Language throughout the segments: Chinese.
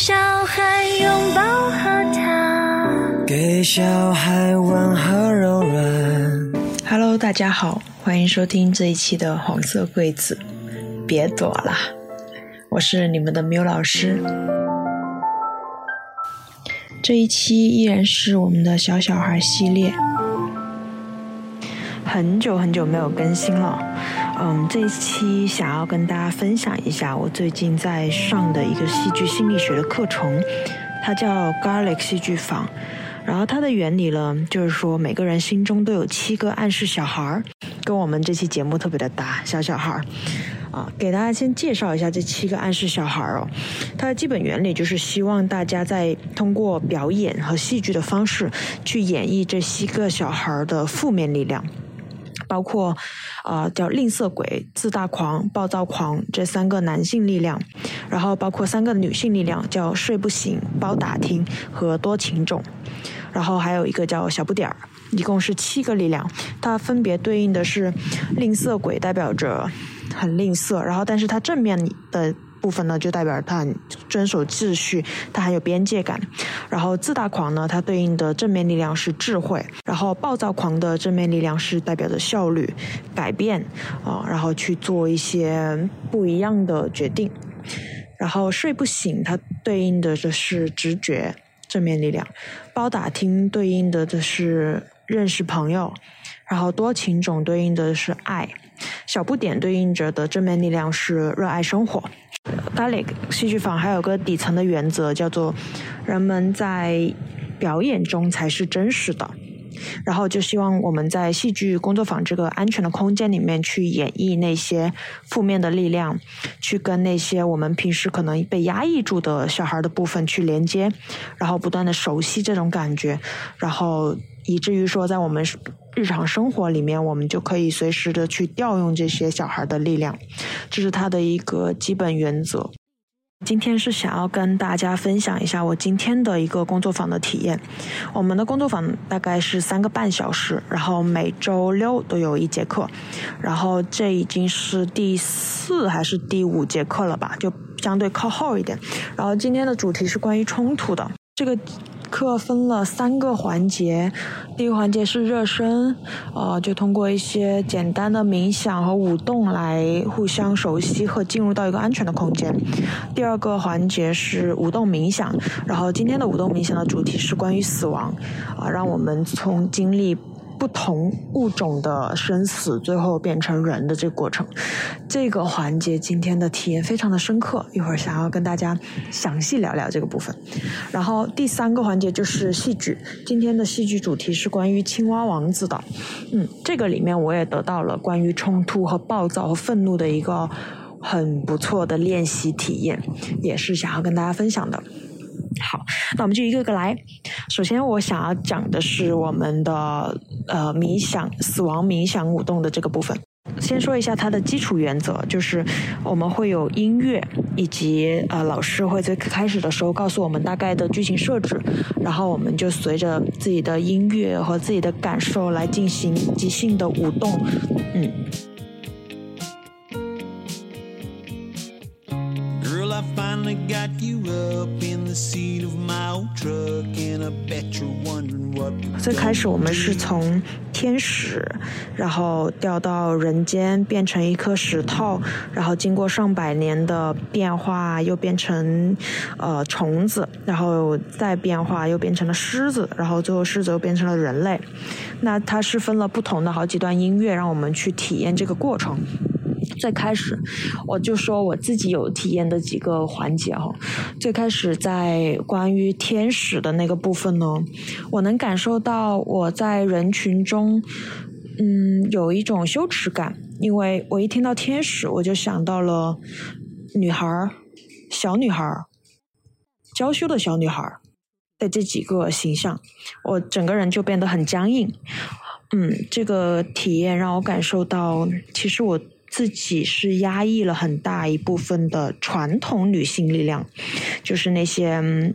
小孩拥抱和他，给小孩温和柔软。Hello，大家好，欢迎收听这一期的黄色柜子，别躲啦！我是你们的缪老师。这一期依然是我们的小小孩系列，很久很久没有更新了。嗯，这一期想要跟大家分享一下我最近在上的一个戏剧心理学的课程，它叫 Garlic 戏剧坊。然后它的原理呢，就是说每个人心中都有七个暗示小孩儿，跟我们这期节目特别的搭，小小孩儿。啊，给大家先介绍一下这七个暗示小孩儿哦。它的基本原理就是希望大家在通过表演和戏剧的方式去演绎这七个小孩儿的负面力量。包括，呃，叫吝啬鬼、自大狂、暴躁狂这三个男性力量，然后包括三个女性力量，叫睡不醒、包打听和多情种，然后还有一个叫小不点儿，一共是七个力量，它分别对应的是吝啬鬼代表着很吝啬，然后但是它正面的。部分呢，就代表他很遵守秩序，他很有边界感。然后自大狂呢，它对应的正面力量是智慧；然后暴躁狂的正面力量是代表着效率、改变啊、然后去做一些不一样的决定。然后睡不醒，它对应的就是直觉正面力量；包打听对应的就是认识朋友；然后多情种对应的是爱；小不点对应着的正面力量是热爱生活。Dali 戏剧坊还有个底层的原则，叫做人们在表演中才是真实的。然后就希望我们在戏剧工作坊这个安全的空间里面去演绎那些负面的力量，去跟那些我们平时可能被压抑住的小孩的部分去连接，然后不断的熟悉这种感觉，然后以至于说在我们日常生活里面，我们就可以随时的去调用这些小孩的力量，这是它的一个基本原则。今天是想要跟大家分享一下我今天的一个工作坊的体验。我们的工作坊大概是三个半小时，然后每周六都有一节课，然后这已经是第四还是第五节课了吧，就相对靠后一点。然后今天的主题是关于冲突的，这个。课分了三个环节，第一个环节是热身，呃，就通过一些简单的冥想和舞动来互相熟悉和进入到一个安全的空间。第二个环节是舞动冥想，然后今天的舞动冥想的主题是关于死亡，啊，让我们从经历。不同物种的生死，最后变成人的这个过程，这个环节今天的体验非常的深刻，一会儿想要跟大家详细聊聊这个部分。然后第三个环节就是戏剧，今天的戏剧主题是关于青蛙王子的，嗯，这个里面我也得到了关于冲突和暴躁和愤怒的一个很不错的练习体验，也是想要跟大家分享的。好，那我们就一个个来。首先，我想要讲的是我们的呃冥想、死亡冥想舞动的这个部分。先说一下它的基础原则，就是我们会有音乐，以及呃老师会在开始的时候告诉我们大概的剧情设置，然后我们就随着自己的音乐和自己的感受来进行即兴的舞动，嗯。I got you up in the seat of my old truck, and I bet you're wondering what. 最开始我们是从天使，然后掉到人间，变成一颗石头，然后经过上百年的变化，又变成呃虫子，然后再变化又变成了狮子，然后最后狮子又变成了人类。那它是分了不同的好几段音乐，让我们去体验这个过程。最开始，我就说我自己有体验的几个环节哈。最开始在关于天使的那个部分呢，我能感受到我在人群中，嗯，有一种羞耻感，因为我一听到天使，我就想到了女孩儿、小女孩儿、娇羞的小女孩儿的这几个形象，我整个人就变得很僵硬。嗯，这个体验让我感受到，其实我自己是压抑了很大一部分的传统女性力量，就是那些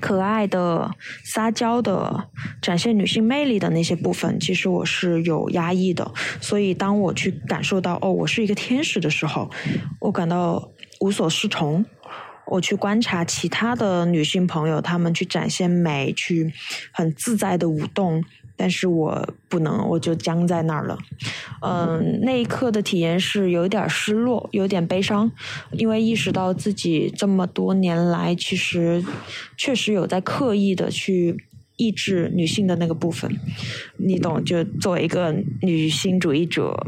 可爱的、撒娇的、展现女性魅力的那些部分，其实我是有压抑的。所以当我去感受到哦，我是一个天使的时候，我感到无所适从。我去观察其他的女性朋友，她们去展现美，去很自在的舞动，但是我不能，我就僵在那儿了。嗯，那一刻的体验是有一点失落，有点悲伤，因为意识到自己这么多年来，其实确实有在刻意的去抑制女性的那个部分，你懂？就作为一个女性主义者，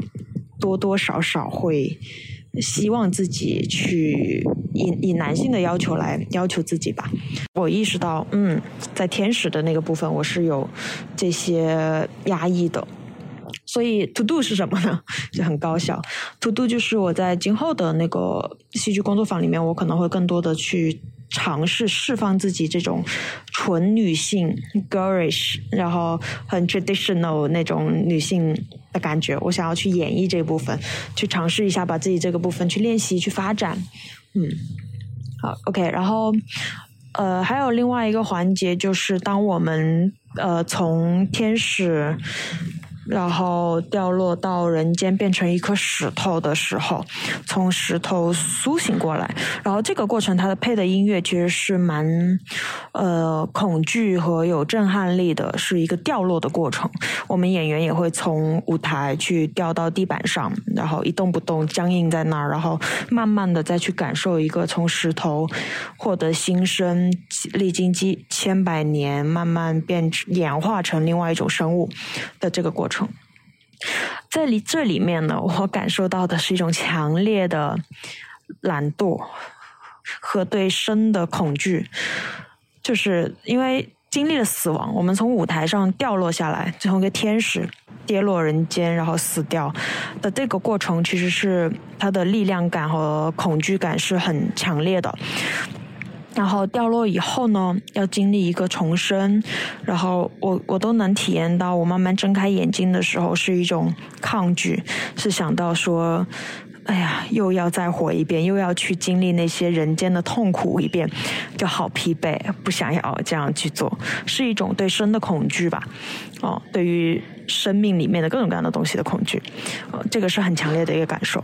多多少少会。希望自己去以以男性的要求来要求自己吧。我意识到，嗯，在天使的那个部分，我是有这些压抑的。所以，to do 是什么呢？就很高效。to do 就是我在今后的那个戏剧工作坊里面，我可能会更多的去尝试释放自己这种纯女性 girlish，然后很 traditional 那种女性。的感觉，我想要去演绎这部分，去尝试一下，把自己这个部分去练习、去发展。嗯，好，OK。然后，呃，还有另外一个环节，就是当我们呃从天使。然后掉落到人间，变成一颗石头的时候，从石头苏醒过来。然后这个过程，它的配的音乐其实是蛮呃恐惧和有震撼力的，是一个掉落的过程。我们演员也会从舞台去掉到地板上，然后一动不动，僵硬在那儿，然后慢慢的再去感受一个从石头获得新生，历经几千百年，慢慢变演化成另外一种生物的这个过程。在里这里面呢，我感受到的是一种强烈的懒惰和对生的恐惧，就是因为经历了死亡，我们从舞台上掉落下来，最后一个天使跌落人间，然后死掉的这个过程，其实是它的力量感和恐惧感是很强烈的。然后掉落以后呢，要经历一个重生，然后我我都能体验到，我慢慢睁开眼睛的时候是一种抗拒，是想到说，哎呀，又要再活一遍，又要去经历那些人间的痛苦一遍，就好疲惫，不想要这样去做，是一种对生的恐惧吧，哦，对于生命里面的各种各样的东西的恐惧，呃，这个是很强烈的一个感受。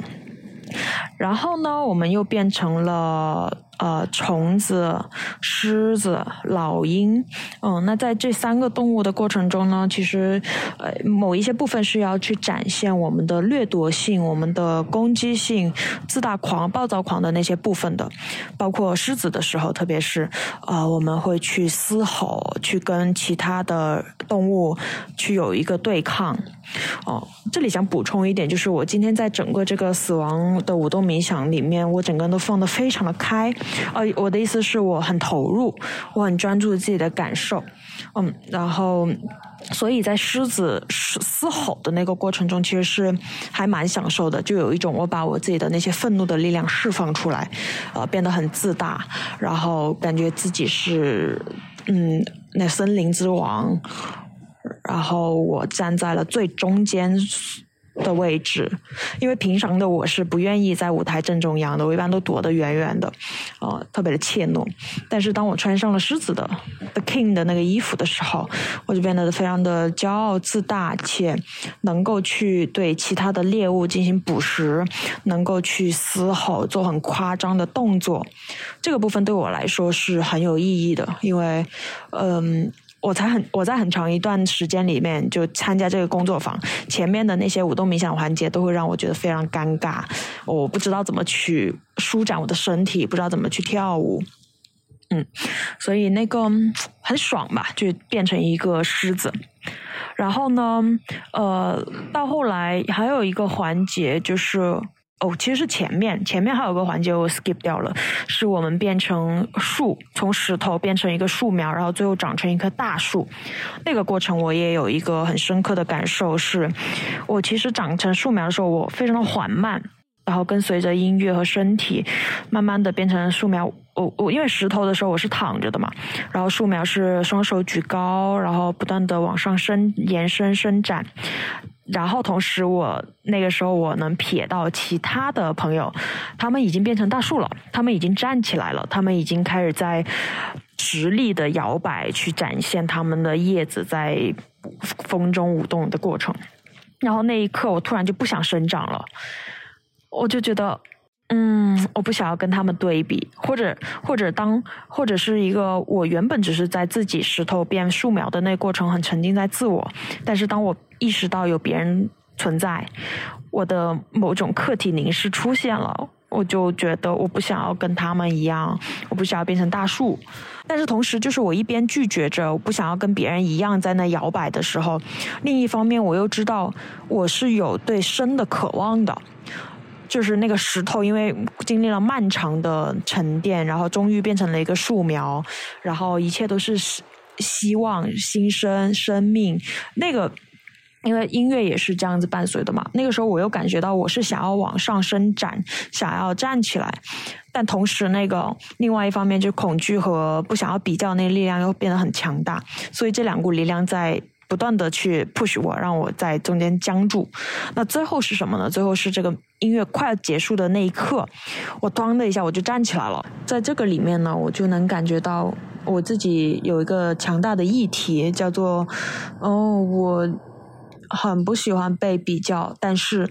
然后呢，我们又变成了。呃，虫子、狮子、老鹰，嗯，那在这三个动物的过程中呢，其实呃，某一些部分是要去展现我们的掠夺性、我们的攻击性、自大狂、暴躁狂的那些部分的。包括狮子的时候，特别是呃，我们会去嘶吼，去跟其他的动物去有一个对抗。哦，这里想补充一点，就是我今天在整个这个死亡的舞动冥想里面，我整个人都放得非常的开。呃，我的意思是我很投入，我很专注自己的感受，嗯，然后，所以在狮子嘶吼的那个过程中，其实是还蛮享受的，就有一种我把我自己的那些愤怒的力量释放出来，呃，变得很自大，然后感觉自己是嗯，那森林之王，然后我站在了最中间。的位置，因为平常的我是不愿意在舞台正中央的，我一般都躲得远远的，呃，特别的怯懦。但是当我穿上了狮子的 The King 的那个衣服的时候，我就变得非常的骄傲自大，且能够去对其他的猎物进行捕食，能够去嘶吼，做很夸张的动作。这个部分对我来说是很有意义的，因为，嗯。我才很我在很长一段时间里面就参加这个工作坊，前面的那些舞动冥想环节都会让我觉得非常尴尬，我不知道怎么去舒展我的身体，不知道怎么去跳舞，嗯，所以那个很爽吧，就变成一个狮子，然后呢，呃，到后来还有一个环节就是。哦，其实是前面，前面还有个环节我 skip 掉了，是我们变成树，从石头变成一个树苗，然后最后长成一棵大树。那个过程我也有一个很深刻的感受，是我其实长成树苗的时候，我非常的缓慢，然后跟随着音乐和身体，慢慢的变成树苗。我我因为石头的时候我是躺着的嘛，然后树苗是双手举高，然后不断的往上伸延伸伸展。然后同时，我那个时候我能瞥到其他的朋友，他们已经变成大树了，他们已经站起来了，他们已经开始在直立的摇摆，去展现他们的叶子在风中舞动的过程。然后那一刻，我突然就不想生长了，我就觉得嗯，我不想要跟他们对比，或者或者当或者是一个我原本只是在自己石头变树苗的那过程很沉浸在自我，但是当我意识到有别人存在，我的某种客体凝视出现了，我就觉得我不想要跟他们一样，我不想要变成大树，但是同时就是我一边拒绝着我不想要跟别人一样在那摇摆的时候，另一方面我又知道我是有对生的渴望的。就是那个石头，因为经历了漫长的沉淀，然后终于变成了一个树苗，然后一切都是希望、新生、生命。那个，因为音乐也是这样子伴随的嘛。那个时候，我又感觉到我是想要往上伸展，想要站起来，但同时，那个另外一方面，就恐惧和不想要比较那力量又变得很强大。所以这两股力量在。不断的去 push 我，让我在中间僵住。那最后是什么呢？最后是这个音乐快要结束的那一刻，我咣的一下我就站起来了。在这个里面呢，我就能感觉到我自己有一个强大的议题，叫做哦，我很不喜欢被比较，但是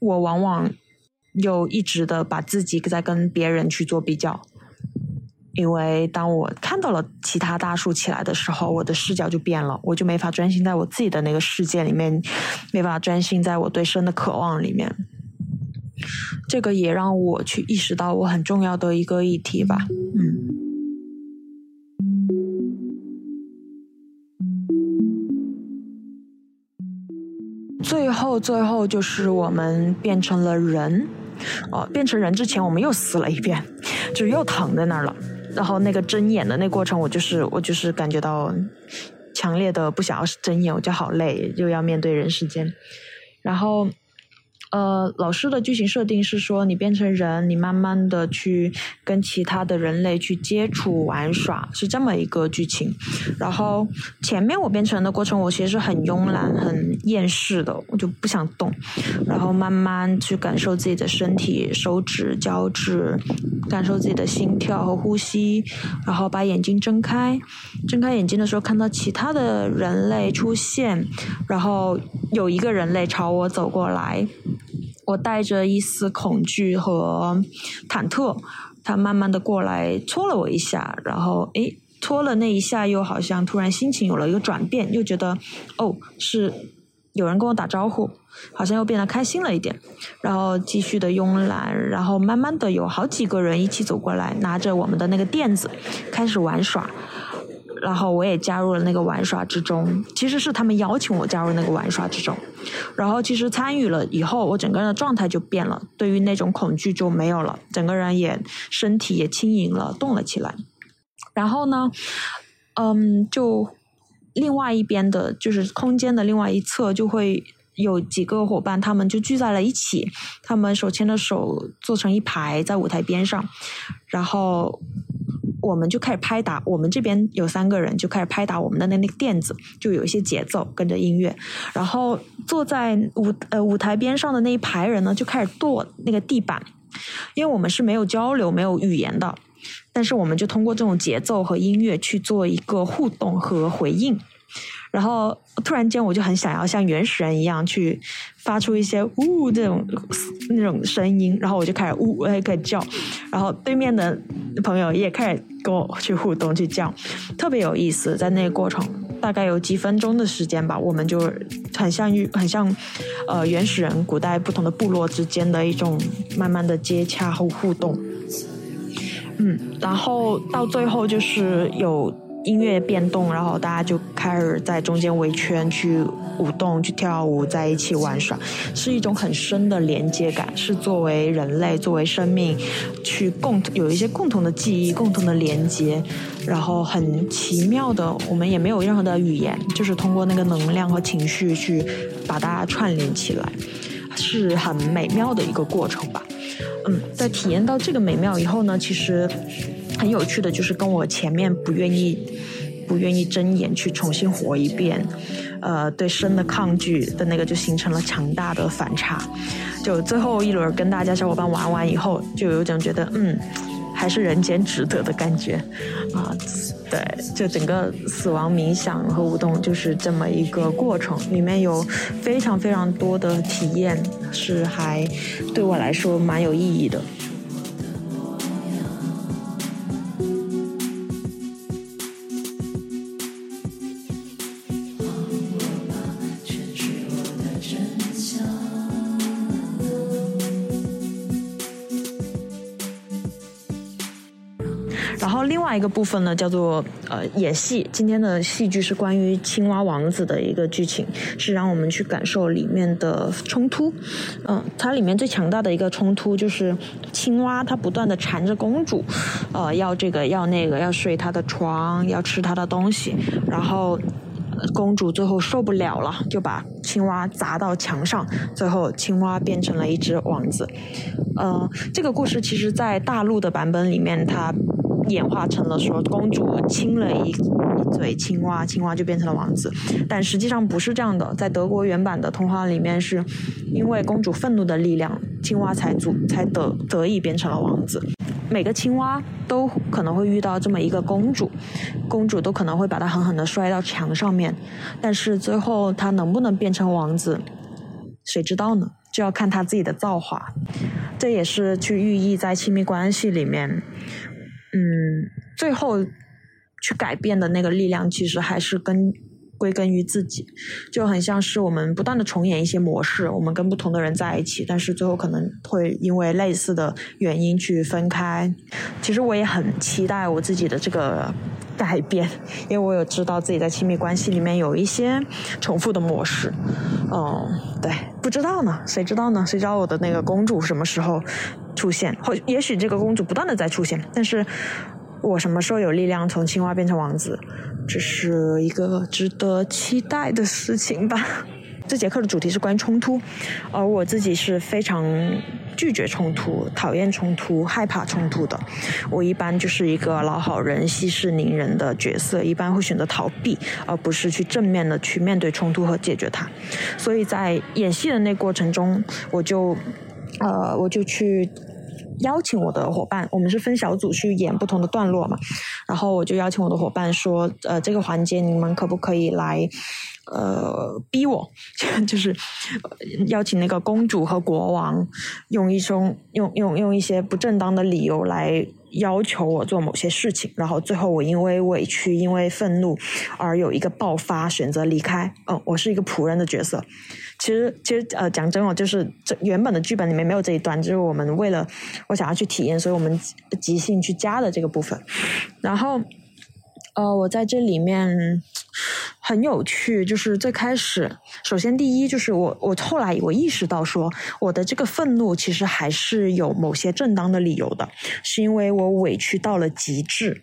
我往往又一直的把自己在跟别人去做比较。因为当我看到了其他大树起来的时候，我的视角就变了，我就没法专心在我自己的那个世界里面，没法专心在我对生的渴望里面。这个也让我去意识到我很重要的一个议题吧。嗯。最后，最后就是我们变成了人，哦，变成人之前，我们又死了一遍，就又躺在那儿了。然后那个睁眼的那过程，我就是我就是感觉到强烈的不想要睁眼，我就好累，又要面对人世间，然后。呃，老师的剧情设定是说，你变成人，你慢慢的去跟其他的人类去接触玩耍，是这么一个剧情。然后前面我变成的过程，我其实是很慵懒、很厌世的，我就不想动。然后慢慢去感受自己的身体，手指、脚趾，感受自己的心跳和呼吸。然后把眼睛睁开，睁开眼睛的时候看到其他的人类出现，然后有一个人类朝我走过来。我带着一丝恐惧和忐忑，他慢慢的过来戳了我一下，然后诶，戳了那一下，又好像突然心情有了一个转变，又觉得哦是有人跟我打招呼，好像又变得开心了一点，然后继续的慵懒，然后慢慢的有好几个人一起走过来，拿着我们的那个垫子开始玩耍。然后我也加入了那个玩耍之中，其实是他们邀请我加入那个玩耍之中。然后其实参与了以后，我整个人的状态就变了，对于那种恐惧就没有了，整个人也身体也轻盈了，动了起来。然后呢，嗯，就另外一边的，就是空间的另外一侧，就会有几个伙伴，他们就聚在了一起，他们手牵着手坐成一排在舞台边上，然后。我们就开始拍打，我们这边有三个人就开始拍打我们的那那个垫子，就有一些节奏跟着音乐。然后坐在舞呃舞台边上的那一排人呢，就开始跺那个地板，因为我们是没有交流、没有语言的，但是我们就通过这种节奏和音乐去做一个互动和回应。然后突然间，我就很想要像原始人一样去发出一些呜这种那种声音，然后我就开始呜，我也开始叫，然后对面的朋友也开始跟我去互动去叫，特别有意思。在那个过程，大概有几分钟的时间吧，我们就很像于很像呃原始人古代不同的部落之间的一种慢慢的接洽和互动。嗯，然后到最后就是有。音乐变动，然后大家就开始在中间围圈去舞动、去跳舞，在一起玩耍，是一种很深的连接感，是作为人类、作为生命去共有一些共同的记忆、共同的连接，然后很奇妙的，我们也没有任何的语言，就是通过那个能量和情绪去把大家串联起来，是很美妙的一个过程吧。嗯，在体验到这个美妙以后呢，其实。很有趣的就是跟我前面不愿意、不愿意睁眼去重新活一遍，呃，对生的抗拒的那个就形成了强大的反差。就最后一轮跟大家小伙伴玩完以后，就有种觉得嗯，还是人间值得的感觉啊。对，就整个死亡冥想和舞动就是这么一个过程，里面有非常非常多的体验，是还对我来说蛮有意义的。外一个部分呢，叫做呃演戏。今天的戏剧是关于青蛙王子的一个剧情，是让我们去感受里面的冲突。嗯、它里面最强大的一个冲突就是青蛙它不断的缠着公主，呃，要这个要那个，要睡她的床，要吃她的东西，然后。公主最后受不了了，就把青蛙砸到墙上，最后青蛙变成了一只王子。呃，这个故事其实，在大陆的版本里面，它演化成了说公主亲了一一嘴青蛙，青蛙就变成了王子。但实际上不是这样的，在德国原版的童话里面，是因为公主愤怒的力量，青蛙才足才得得以变成了王子。每个青蛙都可能会遇到这么一个公主，公主都可能会把她狠狠地摔到墙上面，但是最后她能不能变成王子，谁知道呢？就要看她自己的造化。这也是去寓意在亲密关系里面，嗯，最后去改变的那个力量，其实还是跟归根于自己，就很像是我们不断的重演一些模式，我们跟不同的人在一起，但是最后可能会因为类似的原因去分开。其实我也很期待我自己的这个改变，因为我有知道自己在亲密关系里面有一些重复的模式。嗯，对，不知道呢，谁知道呢？谁知道我的那个公主什么时候出现？或也许这个公主不断的在出现，但是我什么时候有力量从青蛙变成王子，这是一个值得期待的事情吧。这节课的主题是关于冲突，而我自己是非常拒绝冲突、讨厌冲突、害怕冲突的。我一般就是一个老好人、息事宁人的角色，一般会选择逃避，而不是去正面的去面对冲突和解决它。所以在演戏的那过程中，我就，呃，我就去。邀请我的伙伴，我们是分小组去演不同的段落嘛，然后我就邀请我的伙伴说，呃，这个环节你们可不可以来，呃，逼我，就是邀请那个公主和国王用一种用用用一些不正当的理由来要求我做某些事情，然后最后我因为委屈、因为愤怒而有一个爆发，选择离开。嗯，我是一个仆人的角色。其实，其实呃，讲真哦，就是这原本的剧本里面没有这一段，就是我们为了我想要去体验，所以我们即兴去加的这个部分。然后，呃，我在这里面很有趣，就是最开始，首先第一就是我我后来我意识到说，我的这个愤怒其实还是有某些正当的理由的，是因为我委屈到了极致，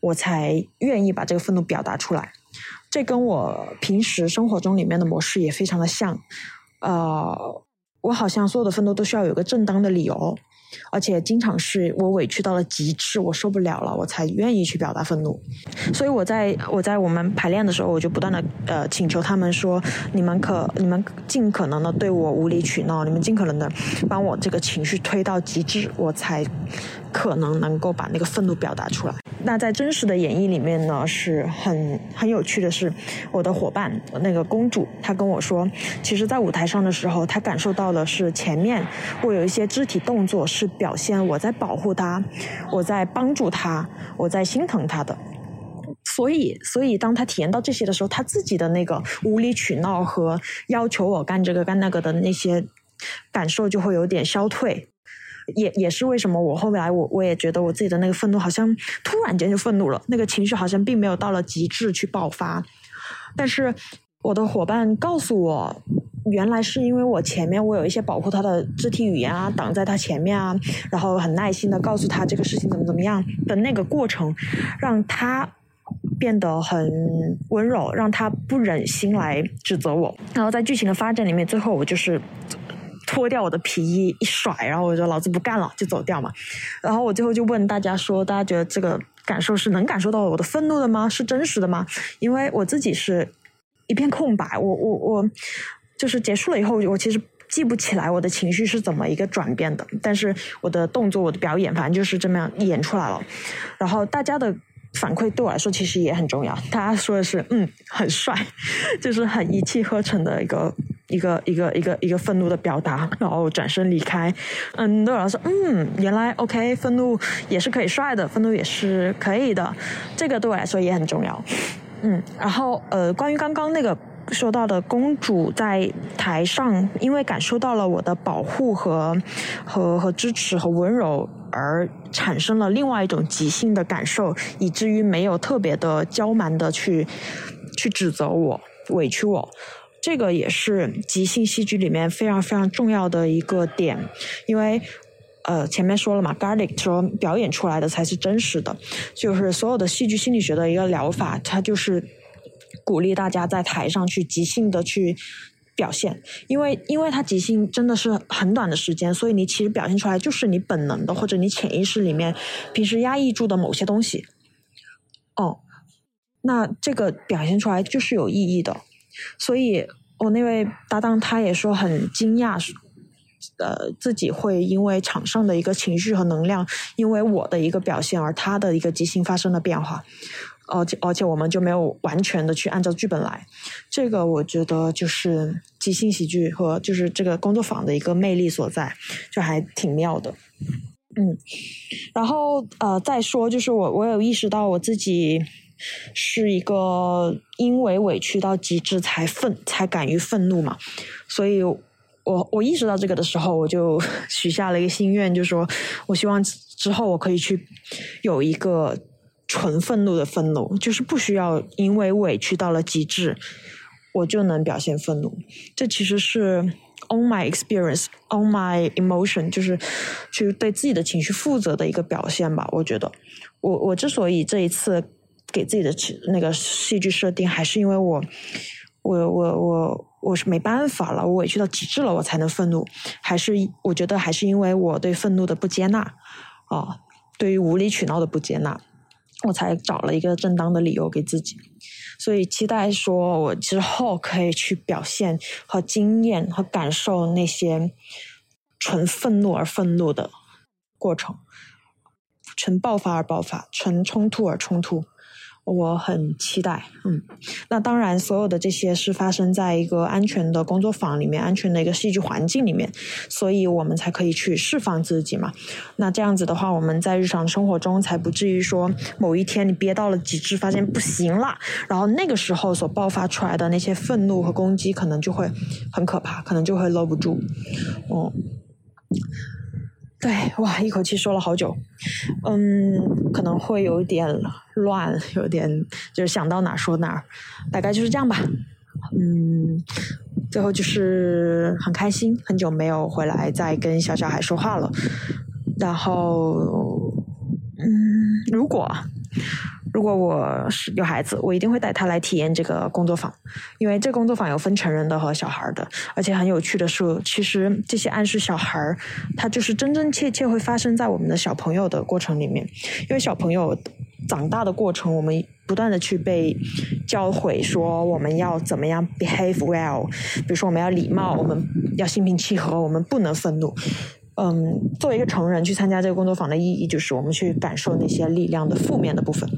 我才愿意把这个愤怒表达出来。这跟我平时生活中里面的模式也非常的像，呃，我好像所有的奋斗都需要有个正当的理由，而且经常是我委屈到了极致，我受不了了，我才愿意去表达愤怒。所以我在我在我们排练的时候，我就不断的呃请求他们说，你们可你们尽可能的对我无理取闹，你们尽可能的帮我这个情绪推到极致，我才可能能够把那个愤怒表达出来。那在真实的演绎里面呢，是很很有趣的是，我的伙伴那个公主，她跟我说，其实，在舞台上的时候，她感受到的是前面我有一些肢体动作是表现我在保护他，我在帮助他，我在心疼他的。所以，所以当他体验到这些的时候，他自己的那个无理取闹和要求我干这个干那个的那些感受就会有点消退。也也是为什么我后来我我也觉得我自己的那个愤怒好像突然间就愤怒了，那个情绪好像并没有到了极致去爆发，但是我的伙伴告诉我，原来是因为我前面我有一些保护他的肢体语言啊，挡在他前面啊，然后很耐心的告诉他这个事情怎么怎么样的那个过程，让他变得很温柔，让他不忍心来指责我。然后在剧情的发展里面，最后我就是。脱掉我的皮衣一甩，然后我就说老子不干了，就走掉嘛。然后我最后就问大家说，大家觉得这个感受是能感受到我的愤怒的吗？是真实的吗？因为我自己是一片空白，我我我就是结束了以后，我其实记不起来我的情绪是怎么一个转变的，但是我的动作、我的表演，反正就是这么样演出来了。然后大家的。反馈对我来说其实也很重要。大家说的是，嗯，很帅，就是很一气呵成的一个一个一个一个一个愤怒的表达，然后转身离开。嗯，对我来说，嗯，原来 OK，愤怒也是可以帅的，愤怒也是可以的，这个对我来说也很重要。嗯，然后呃，关于刚刚那个说到的公主在台上，因为感受到了我的保护和和和支持和温柔。而产生了另外一种即兴的感受，以至于没有特别的娇蛮的去去指责我、委屈我。这个也是即兴戏剧里面非常非常重要的一个点，因为呃前面说了嘛，Garlic 说表演出来的才是真实的，就是所有的戏剧心理学的一个疗法，它就是鼓励大家在台上去即兴的去表现，因为因为它即兴真的是很短的时间，所以你其实表现出来就是你本能的或者你潜意识里面平时压抑住的某些东西，哦，那这个表现出来就是有意义的。所以，我那位搭档他也说很惊讶，呃，自己会因为场上的一个情绪和能量，因为我的一个表现而他的一个即兴发生了变化，而且而且我们就没有完全的去按照剧本来，这个我觉得就是即兴喜剧和就是这个工作坊的一个魅力所在，就还挺妙的，嗯，然后呃再说就是我我有意识到我自己。是一个因为委屈到极致才愤才敢于愤怒嘛，所以我我意识到这个的时候，我就许下了一个心愿，就是说我希望之后我可以去有一个纯愤怒的愤怒，就是不需要因为委屈到了极致，我就能表现愤怒。这其实是 on my experience on my emotion，就是去对自己的情绪负责的一个表现吧。我觉得，我我之所以这一次。给自己的那个戏剧设定，还是因为我，我我我我是没办法了，我委屈到极致了，我才能愤怒。还是我觉得还是因为我对愤怒的不接纳，啊，对于无理取闹的不接纳，我才找了一个正当的理由给自己。所以期待说我之后可以去表现和经验和感受那些纯愤怒而愤怒的过程，纯爆发而爆发，纯冲突而冲突。我很期待，嗯，那当然，所有的这些是发生在一个安全的工作坊里面，安全的一个戏剧环境里面，所以我们才可以去释放自己嘛。那这样子的话，我们在日常生活中才不至于说某一天你憋到了极致，发现不行了，然后那个时候所爆发出来的那些愤怒和攻击，可能就会很可怕，可能就会搂不住，嗯。对，哇，一口气说了好久，嗯，可能会有点乱，有点就是想到哪说哪，大概就是这样吧，嗯，最后就是很开心，很久没有回来再跟小小孩说话了，然后，嗯，如果。如果我是有孩子，我一定会带他来体验这个工作坊，因为这工作坊有分成人的和小孩的，而且很有趣的是，其实这些暗示小孩，他就是真真切切会发生在我们的小朋友的过程里面，因为小朋友长大的过程，我们不断的去被教诲说我们要怎么样 behave well，比如说我们要礼貌，我们要心平气和，我们不能愤怒。嗯，作为一个成人去参加这个工作坊的意义，就是我们去感受那些力量的负面的部分。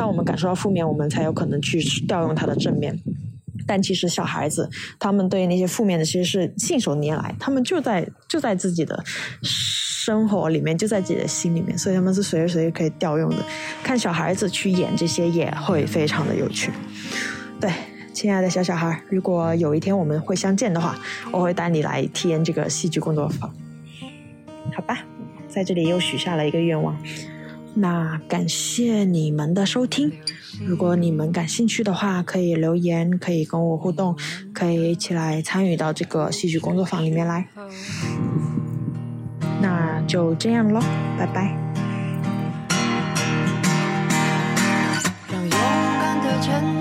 当我们感受到负面，我们才有可能去调用它的正面。但其实小孩子他们对那些负面的其实是信手拈来，他们就在就在自己的生活里面，就在自己的心里面，所以他们是随时随地可以调用的。看小孩子去演这些也会非常的有趣。对，亲爱的小小孩，如果有一天我们会相见的话，我会带你来体验这个戏剧工作坊。好吧，在这里又许下了一个愿望。那感谢你们的收听。如果你们感兴趣的话，可以留言，可以跟我互动，可以一起来参与到这个戏剧工作坊里面来。那就这样喽，拜拜。让勇敢的